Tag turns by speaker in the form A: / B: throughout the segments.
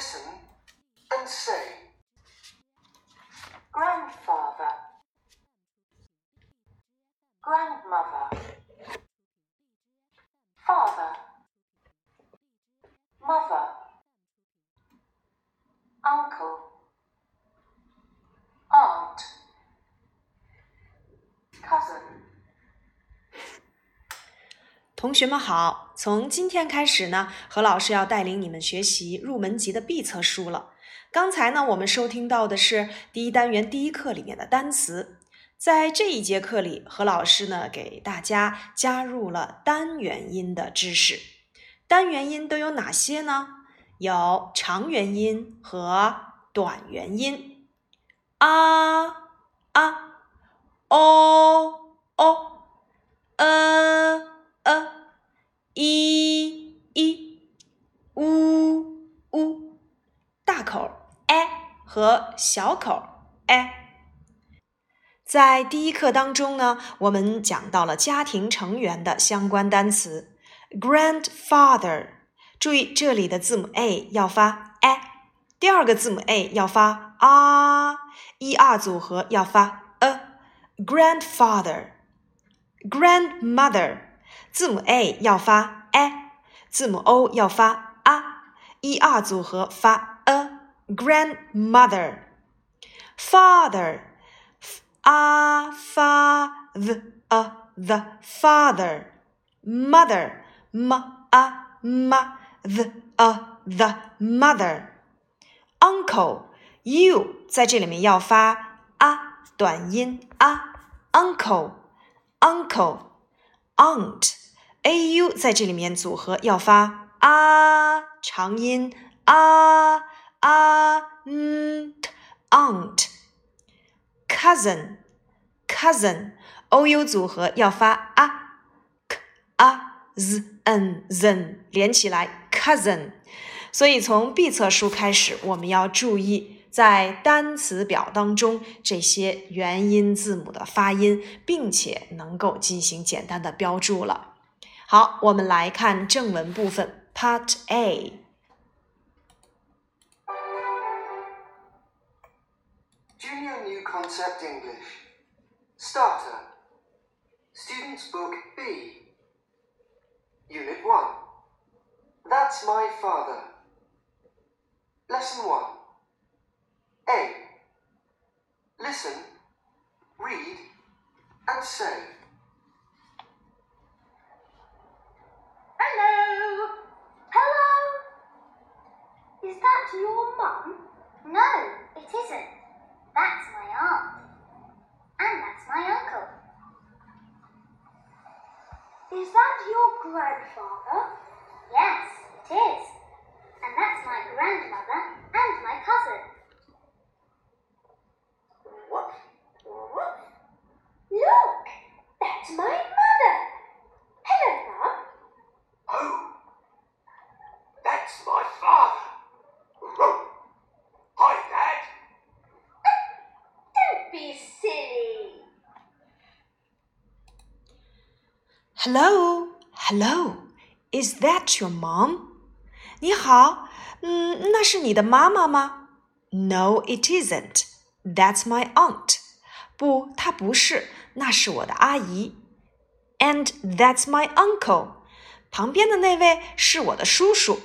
A: listen and say.
B: 同学们好，从今天开始呢，何老师要带领你们学习入门级的必测书了。刚才呢，我们收听到的是第一单元第一课里面的单词。在这一节课里，何老师呢给大家加入了单元音的知识。单元音都有哪些呢？有长元音和短元音。啊啊，哦哦，呃呃，一一，呜呜，大口。和小口 a，在第一课当中呢，我们讲到了家庭成员的相关单词 grandfather。注意这里的字母 a 要发 a，第二个字母 a 要发啊，e r 组合要发 a。grandfather，grandmother，字母 a 要发 a，字母 o 要发啊，e r 组合发 a。grandmother, father, a fa the a the father, mother, ma a ma the a the mother, uncle, you 在这里面要发啊短音啊，uncle, uncle, aunt, a u 在这里面组合要发啊长音啊。aunt aunt cousin cousin o u 组合要发啊 k a z n z 连起来 cousin，所以从必测书开始，我们要注意在单词表当中这些元音字母的发音，并且能够进行简单的标注了。好，我们来看正文部分 Part A。
A: Junior New Concept English. Starter. Student's Book B. Unit 1. That's my father. Lesson 1. A. Listen, read, and say.
C: Hello! Hello! Is that your mum? No, it isn't. That's my aunt. And that's my uncle. Is that your grandfather? Yes, it is. And that's my grandmother and my cousin. What? What? Look! That's my mother! Hello, Mum.
A: Oh! That's my father!
B: Hello, hello, is that your mom? 你好，嗯，那是你的妈妈吗？No, it isn't. That's my aunt. 不，她不是，那是我的阿姨。And that's my uncle. 旁边的那位是我的叔叔。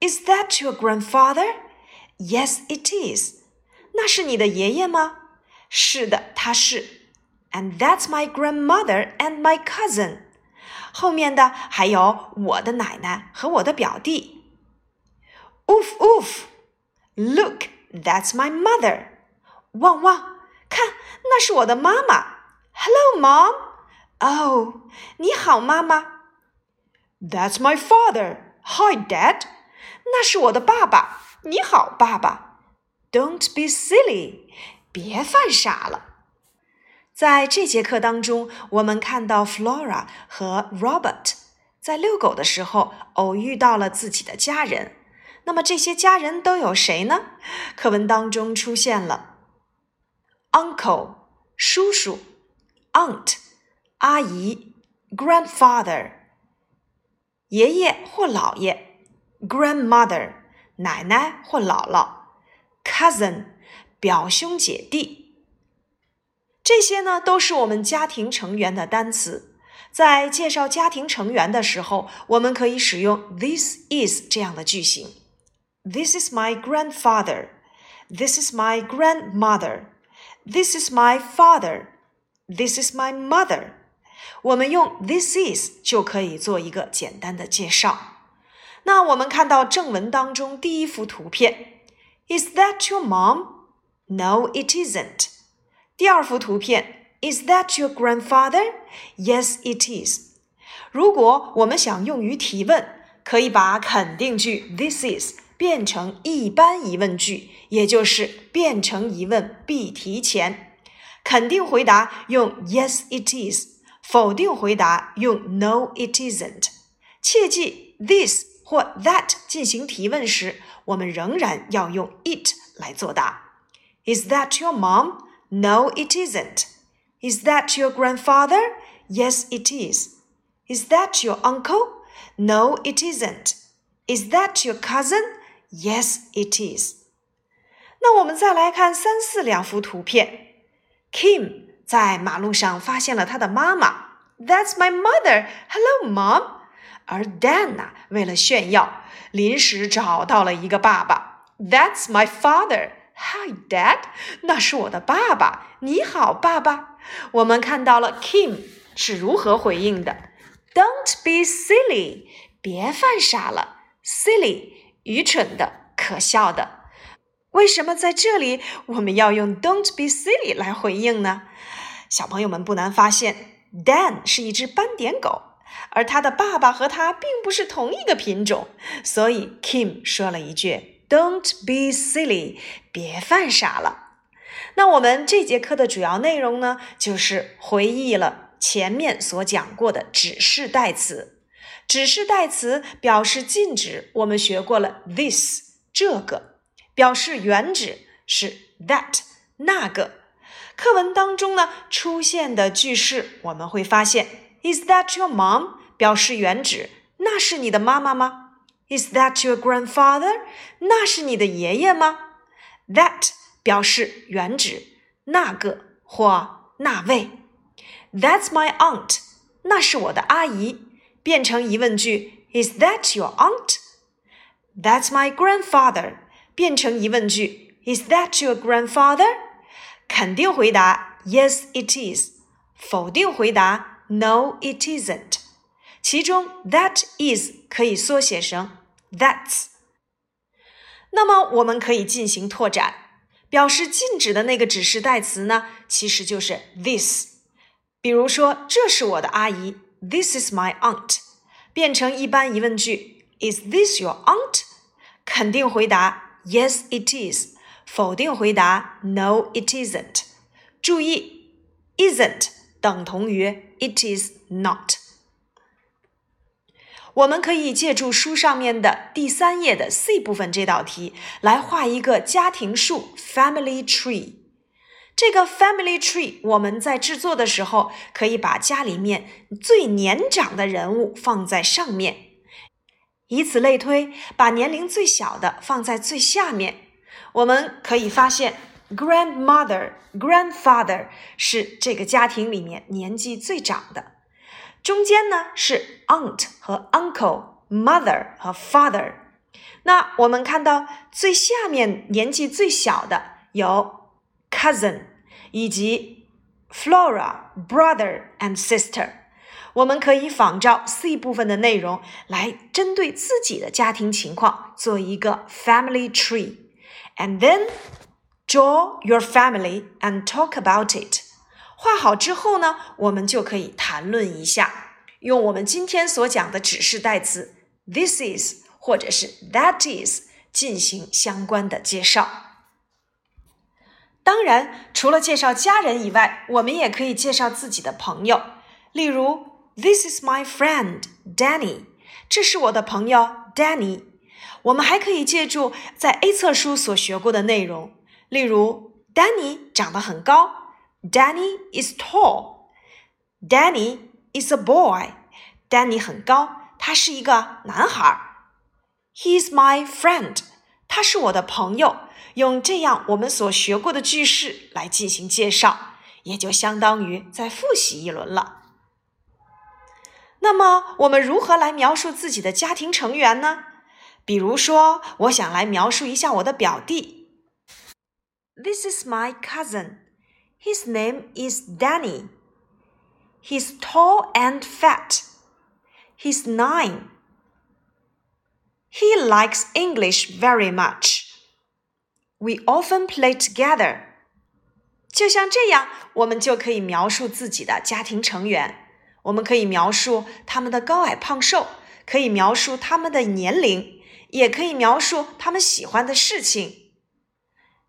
B: Is that your grandfather? Yes, it is. 那是你的爷爷吗？是的，他是。 And that's my grandmother and my cousin。后面的还有我的奶奶和我的表弟。Oof oof! Look, that's my mother. 汪汪，看，那是我的妈妈。Hello, mom. Oh，你好，妈妈。That's my father. Hi, dad. 那是我的爸爸。你好，爸爸。Don't be silly. 别犯傻了。 在这节课当中，我们看到 Flora 和 Robert 在遛狗的时候偶遇到了自己的家人。那么这些家人都有谁呢？课文当中出现了 uncle 叔叔，aunt 阿姨，grandfather 爷爷或姥爷，grandmother 奶奶或姥姥；cousin，表兄姐弟。这些呢，都是我们家庭成员的单词。在介绍家庭成员的时候，我们可以使用 this is 这样的句型：This is my grandfather. This is my grandmother. This is my father. This is my mother. 我们用 this is 就可以做一个简单的介绍。那我们看到正文当中第一幅图片，Is that your mom? No, it isn't. 第二幅图片，Is that your grandfather? Yes, it is. 如果我们想用于提问，可以把肯定句 this is 变成一般疑问句，也就是变成疑问必提前。肯定回答用 Yes, it is。否定回答用 No, it isn't。切记 this 或 that 进行提问时，我们仍然要用 it 来作答。Is that your mom? No, it isn't. Is that your grandfather? Yes, it is. Is that your uncle? No, it isn't. Is that your cousin? Yes, it is. 那我们再来看三四两幅图片。Kim 在马路上发现了他的妈妈，That's my mother. Hello, mom. 而 Dan 呢，为了炫耀，临时找到了一个爸爸，That's my father. Hi, Dad. 那是我的爸爸。你好，爸爸。我们看到了 Kim 是如何回应的：Don't be silly. 别犯傻了，silly 愚蠢的、可笑的。为什么在这里我们要用 "Don't be silly" 来回应呢？小朋友们不难发现，Dan 是一只斑点狗，而他的爸爸和他并不是同一个品种，所以 Kim 说了一句 "Don't be silly"，别犯傻了。那我们这节课的主要内容呢，就是回忆了前面所讲过的指示代词。指示代词表示禁止，我们学过了 this 这个。表示原指是 that 那个。课文当中呢出现的句式，我们会发现，Is that your mom？表示原指，那是你的妈妈吗 ？Is that your grandfather？那是你的爷爷吗？That 表示原指，那个或那位。That's my aunt，那是我的阿姨。变成疑问句，Is that your aunt？That's my grandfather。变成疑问句，Is that your grandfather？肯定回答，Yes, it is。否定回答，No, it isn't。其中，that is 可以缩写成 that's。那么，我们可以进行拓展，表示禁止的那个指示代词呢，其实就是 this。比如说，这是我的阿姨，This is my aunt。变成一般疑问句，Is this your aunt？肯定回答。Yes, it is。否定回答：No, it isn't。注意，isn't 等同于 it is not。我们可以借助书上面的第三页的 C 部分这道题来画一个家庭树 （family tree）。这个 family tree 我们在制作的时候，可以把家里面最年长的人物放在上面。以此类推，把年龄最小的放在最下面，我们可以发现，grandmother、grandfather 是这个家庭里面年纪最长的。中间呢是 aunt 和 uncle，mother 和 father。那我们看到最下面年纪最小的有 cousin，以及 Flora、brother and sister。我们可以仿照 C 部分的内容来针对自己的家庭情况做一个 family tree，and then draw your family and talk about it。画好之后呢，我们就可以谈论一下， 用我们今天所讲的指示代词 this is 或者是 that is 进行相关的介绍。当然，除了介绍家人以外，我们也可以介绍自己的朋友，例如。This is my friend Danny。这是我的朋友 Danny。我们还可以借助在 A 册书所学过的内容，例如，Danny 长得很高，Danny is tall，Danny。Danny is a boy。Danny 很高，他是一个男孩。He is my friend。 他是我的朋友。用这样我们所学过的句式来进行介绍，也就相当于再复习一轮了。那么，我们如何来描述自己的家庭成员呢？比如说，我想来描述一下我的表弟。This is my cousin. His name is Danny. He's tall and fat. He's nine. He likes English very much. We often play together. 就像这样，我们就可以描述自己的家庭成员。我们可以描述他们的高矮胖瘦，可以描述他们的年龄，也可以描述他们喜欢的事情。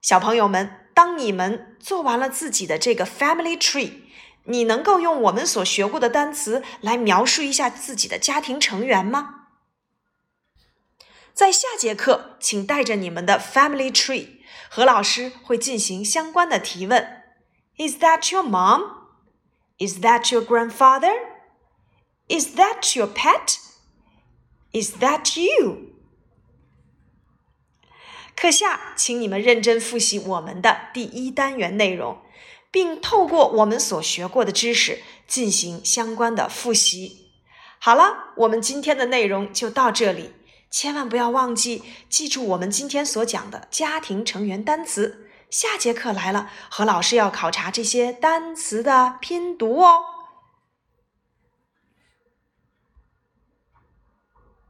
B: 小朋友们，当你们做完了自己的这个 family tree。 你能够用我们所学过的单词来描述一下自己的家庭成员吗？在下节课，请带着你们的 family tree，何老师会进行相关的提问。Is that your mom? Is that your grandfather? Is that your pet? Is that you? 课下，请你们认真复习我们的第一单元内容。并透过我们所学过的知识进行相关的复习。好了，我们今天的内容就到这里，千万不要忘记记住我们今天所讲的家庭成员单词。下节课来了，何老师要考察这些单词的拼读哦。